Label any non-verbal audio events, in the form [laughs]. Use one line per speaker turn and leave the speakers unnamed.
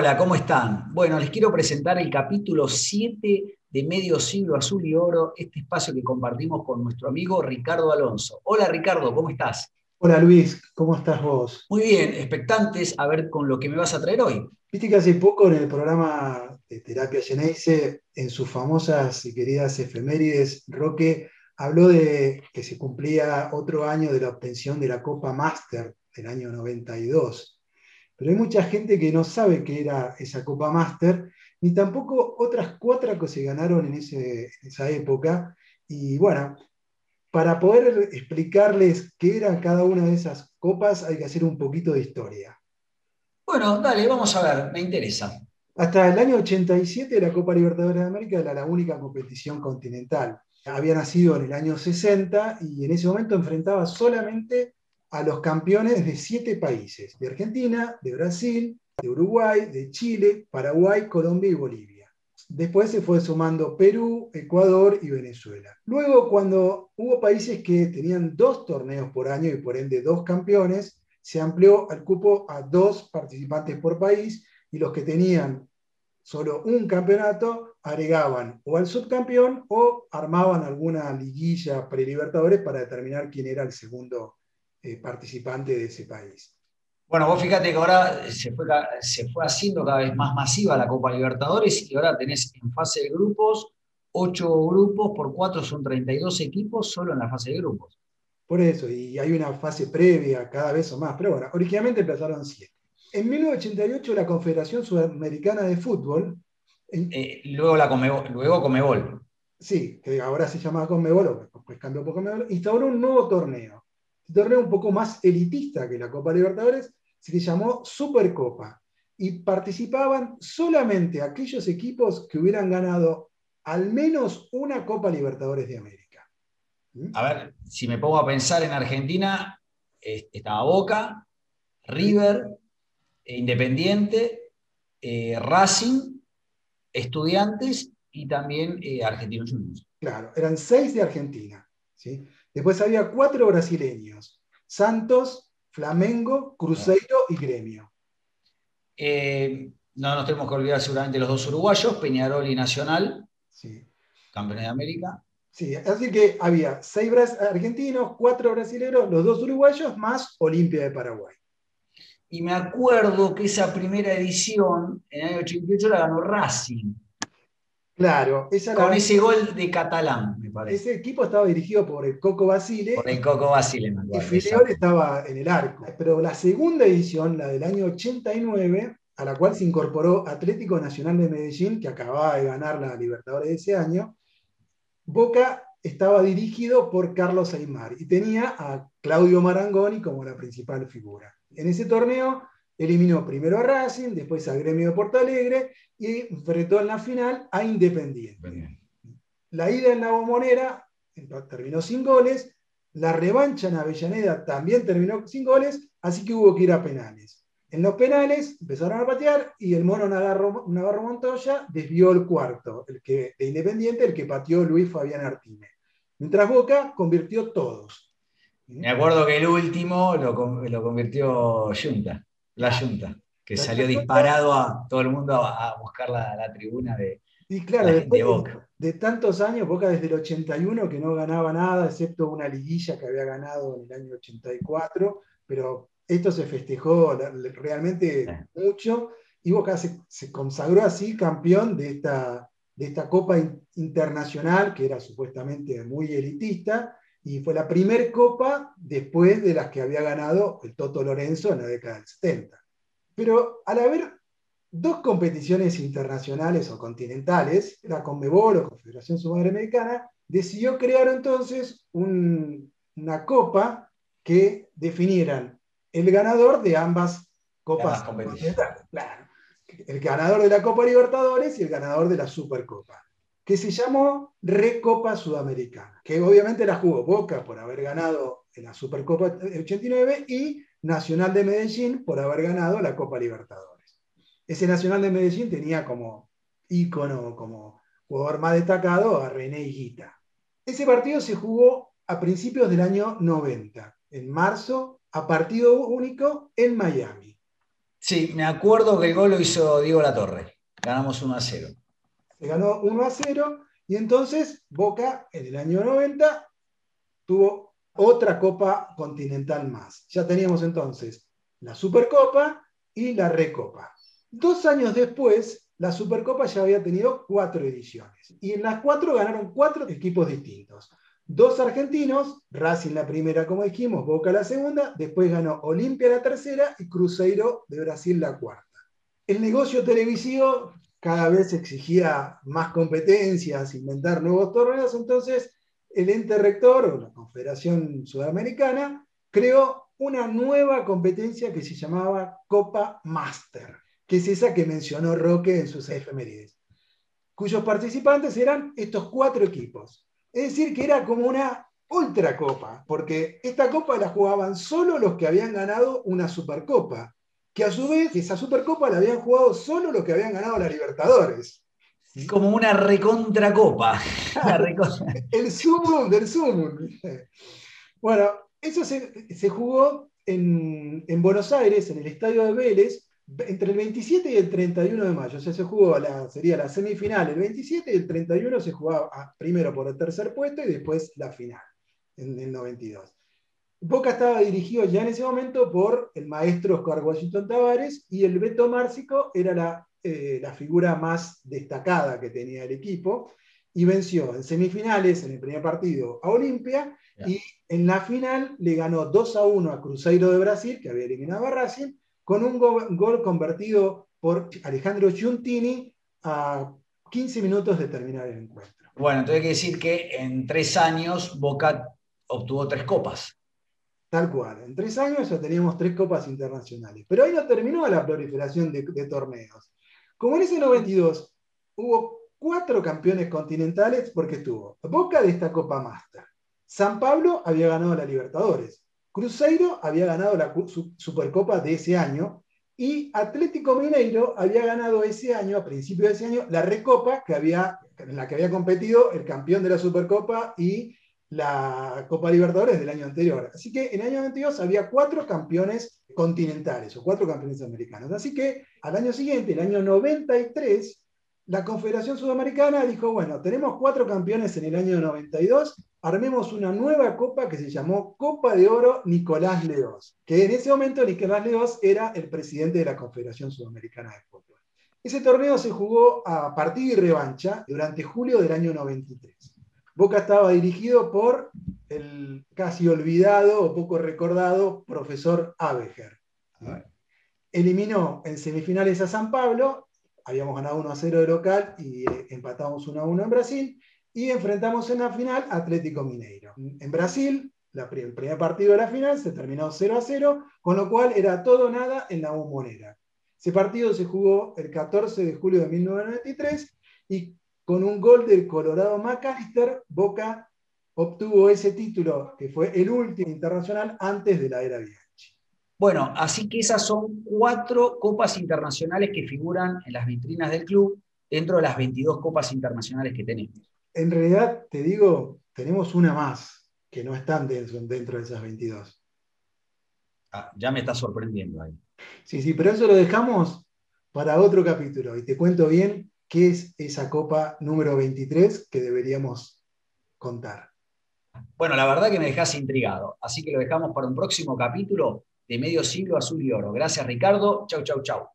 Hola, ¿cómo están? Bueno, les quiero presentar el capítulo 7 de Medio Siglo Azul y Oro, este espacio que compartimos con nuestro amigo Ricardo Alonso. Hola Ricardo, ¿cómo estás?
Hola Luis, ¿cómo estás vos?
Muy bien, expectantes a ver con lo que me vas a traer hoy.
Viste que hace poco en el programa de Terapia Geneise, en sus famosas y queridas efemérides, Roque habló de que se cumplía otro año de la obtención de la Copa Master del año 92. Pero hay mucha gente que no sabe qué era esa Copa Master, ni tampoco otras cuatro que se ganaron en, esa época. Y bueno, para poder explicarles qué era cada una de esas copas, hay que hacer un poquito de historia.
Bueno, dale, vamos a ver, me interesa.
Hasta el año 87 la Copa Libertadores de América era la única competición continental. Había nacido en el año 60 y en ese momento enfrentaba solamente a los campeones de siete países, de Argentina, de Brasil, de Uruguay, de Chile, Paraguay, Colombia y Bolivia. Después se fue sumando Perú, Ecuador y Venezuela. Luego, cuando hubo países que tenían dos torneos por año y por ende dos campeones, se amplió el cupo a dos participantes por país y los que tenían solo un campeonato agregaban o al subcampeón o armaban alguna liguilla pre-libertadores para determinar quién era el segundo eh, participante de ese país.
Bueno, vos fíjate que ahora se fue, se fue haciendo cada vez más masiva la Copa Libertadores y ahora tenés en fase de grupos ocho grupos por cuatro son 32 equipos solo en la fase de grupos.
Por eso, y hay una fase previa cada vez o más, pero bueno, originalmente empezaron siete. En 1988 la Confederación Sudamericana de Fútbol...
Eh, luego la Comebol, luego Comebol.
Sí, que ahora se llama Comebol, pues cambió por Comebol, instauró un nuevo torneo torneo un poco más elitista que la Copa Libertadores, se le llamó Supercopa. Y participaban solamente aquellos equipos que hubieran ganado al menos una Copa Libertadores de América.
¿Mm? A ver, si me pongo a pensar en Argentina, estaba Boca, River, Independiente, eh, Racing, Estudiantes y también eh, Argentinos Juniors.
Claro, eran seis de Argentina. ¿sí? Después había cuatro brasileños, Santos, Flamengo, Cruzeiro y Gremio.
Eh, no nos tenemos que olvidar seguramente los dos uruguayos, Peñarol y Nacional, sí. campeones de América.
Sí, así que había seis argentinos, cuatro brasileños, los dos uruguayos, más Olimpia de Paraguay.
Y me acuerdo que esa primera edición, en el año 88, la ganó Racing.
Claro,
con ese gol de Catalán, me parece.
Ese equipo estaba dirigido por el Coco Basile.
Por el Coco Basile, me
acuerdo. Y estaba en el arco. Pero la segunda edición, la del año 89, a la cual se incorporó Atlético Nacional de Medellín, que acababa de ganar la Libertadores de ese año, Boca estaba dirigido por Carlos Aymar y tenía a Claudio Marangoni como la principal figura. En ese torneo eliminó primero a Racing, después a Gremio de Porto Alegre y enfrentó en la final a Independiente. La ida en la bombonera terminó sin goles, la revancha en Avellaneda también terminó sin goles, así que hubo que ir a penales. En los penales empezaron a patear y el mono Navarro, Montoya desvió el cuarto, el que, de Independiente, el que pateó Luis Fabián Artime. Mientras Boca convirtió todos.
Me acuerdo que el último lo, lo convirtió Junta la Junta, que salió disparado a todo el mundo a, buscar la, tribuna de,
y claro, de Boca. De, tantos años, Boca desde el 81 que no ganaba nada, excepto una liguilla que había ganado en el año 84, pero esto se festejó realmente mucho y Boca se, consagró así campeón de esta, de esta Copa Internacional, que era supuestamente muy elitista, y fue la primera copa después de las que había ganado el Toto Lorenzo en la década del 70. Pero al haber dos competiciones internacionales o continentales, la CONMEBOL o Confederación Sudamericana, decidió crear entonces una copa que definieran el ganador de ambas copas continentales. El ganador de la Copa Libertadores y el ganador de la Supercopa que se llamó Recopa Sudamericana, que obviamente la jugó Boca por haber ganado la Supercopa 89 y Nacional de Medellín por haber ganado la Copa Libertadores. Ese Nacional de Medellín tenía como ícono, como jugador más destacado a René Higuita. Ese partido se jugó a principios del año 90, en marzo, a partido único en Miami.
Sí, me acuerdo que el gol lo hizo Diego Latorre. Ganamos 1 a 0.
Ganó 1 a 0 y entonces Boca en el año 90 tuvo otra Copa Continental más. Ya teníamos entonces la Supercopa y la Recopa. Dos años después, la Supercopa ya había tenido cuatro ediciones y en las cuatro ganaron cuatro equipos distintos. Dos argentinos, Racing la primera, como dijimos, Boca la segunda, después ganó Olimpia la tercera y Cruzeiro de Brasil la cuarta. El negocio televisivo cada vez exigía más competencias, inventar nuevos torneos, entonces el ente rector o la Confederación Sudamericana creó una nueva competencia que se llamaba Copa Master, que es esa que mencionó Roque en sus efemérides, cuyos participantes eran estos cuatro equipos. Es decir, que era como una ultracopa, porque esta copa la jugaban solo los que habían ganado una supercopa, que a su vez esa supercopa la habían jugado solo los que habían ganado la Libertadores.
Como una recontracopa. [laughs]
El sumum del sumum. Bueno, eso se, jugó en, en, Buenos Aires, en el estadio de Vélez, entre el 27 y el 31 de mayo. O sea, se jugó, la, sería la semifinal el 27 y el 31 se jugaba primero por el tercer puesto y después la final, en el 92. Boca estaba dirigido ya en ese momento por el maestro Oscar Washington Tavares y el Beto Márcico era la, eh, la figura más destacada que tenía el equipo y venció en semifinales en el primer partido a Olimpia y en la final le ganó 2 a 1 a Cruzeiro de Brasil, que había eliminado a Racing, con un gol, convertido por Alejandro Giuntini a 15 minutos de terminar el encuentro.
Bueno, entonces hay que decir que en tres años Boca obtuvo tres copas.
Tal cual, en tres años ya teníamos tres copas internacionales. Pero ahí no terminó la proliferación de, torneos. Como en ese 92 hubo cuatro campeones continentales, porque estuvo Boca de esta Copa Master. San Pablo había ganado la Libertadores. Cruzeiro había ganado la Supercopa de ese año y Atlético Mineiro había ganado ese año, a principios de ese año, la Recopa que había, en la que había competido el campeón de la Supercopa y la Copa Libertadores del año anterior. Así que en el año 22 había cuatro campeones continentales o cuatro campeones americanos. Así que al año siguiente, el año 93, la Confederación Sudamericana dijo, bueno, tenemos cuatro campeones en el año 92, armemos una nueva copa que se llamó Copa de Oro Nicolás Leos, que en ese momento Nicolás Leos era el presidente de la Confederación Sudamericana de Fútbol. Ese torneo se jugó a partido y revancha durante julio del año 93. Boca estaba dirigido por el casi olvidado o poco recordado profesor Abeger. Eliminó en semifinales a San Pablo, habíamos ganado 1 a 0 de local y eh, empatamos 1 a 1 en Brasil, y enfrentamos en la final Atlético Mineiro. En Brasil, el primer partido de la final se terminó 0 a 0, con lo cual era todo nada en la bombonera. Ese partido se jugó el 14 de julio de 1993 y con un gol del Colorado McAllister, Boca obtuvo ese título, que fue el último internacional antes de la era Bianchi.
Bueno, así que esas son cuatro copas internacionales que figuran en las vitrinas del club dentro de las 22 copas internacionales que tenemos
en realidad, te digo, tenemos una más que no están dentro, de esas 22.
Ah, ya me está sorprendiendo ahí.
Sí, sí, pero eso lo dejamos para otro capítulo y te cuento bien qué es esa copa número 23 que deberíamos contar.
Bueno, la verdad que me dejas intrigado, así que lo dejamos para un próximo capítulo de Medio Siglo Azul y Oro. Gracias, Ricardo. Chau, chau, chau.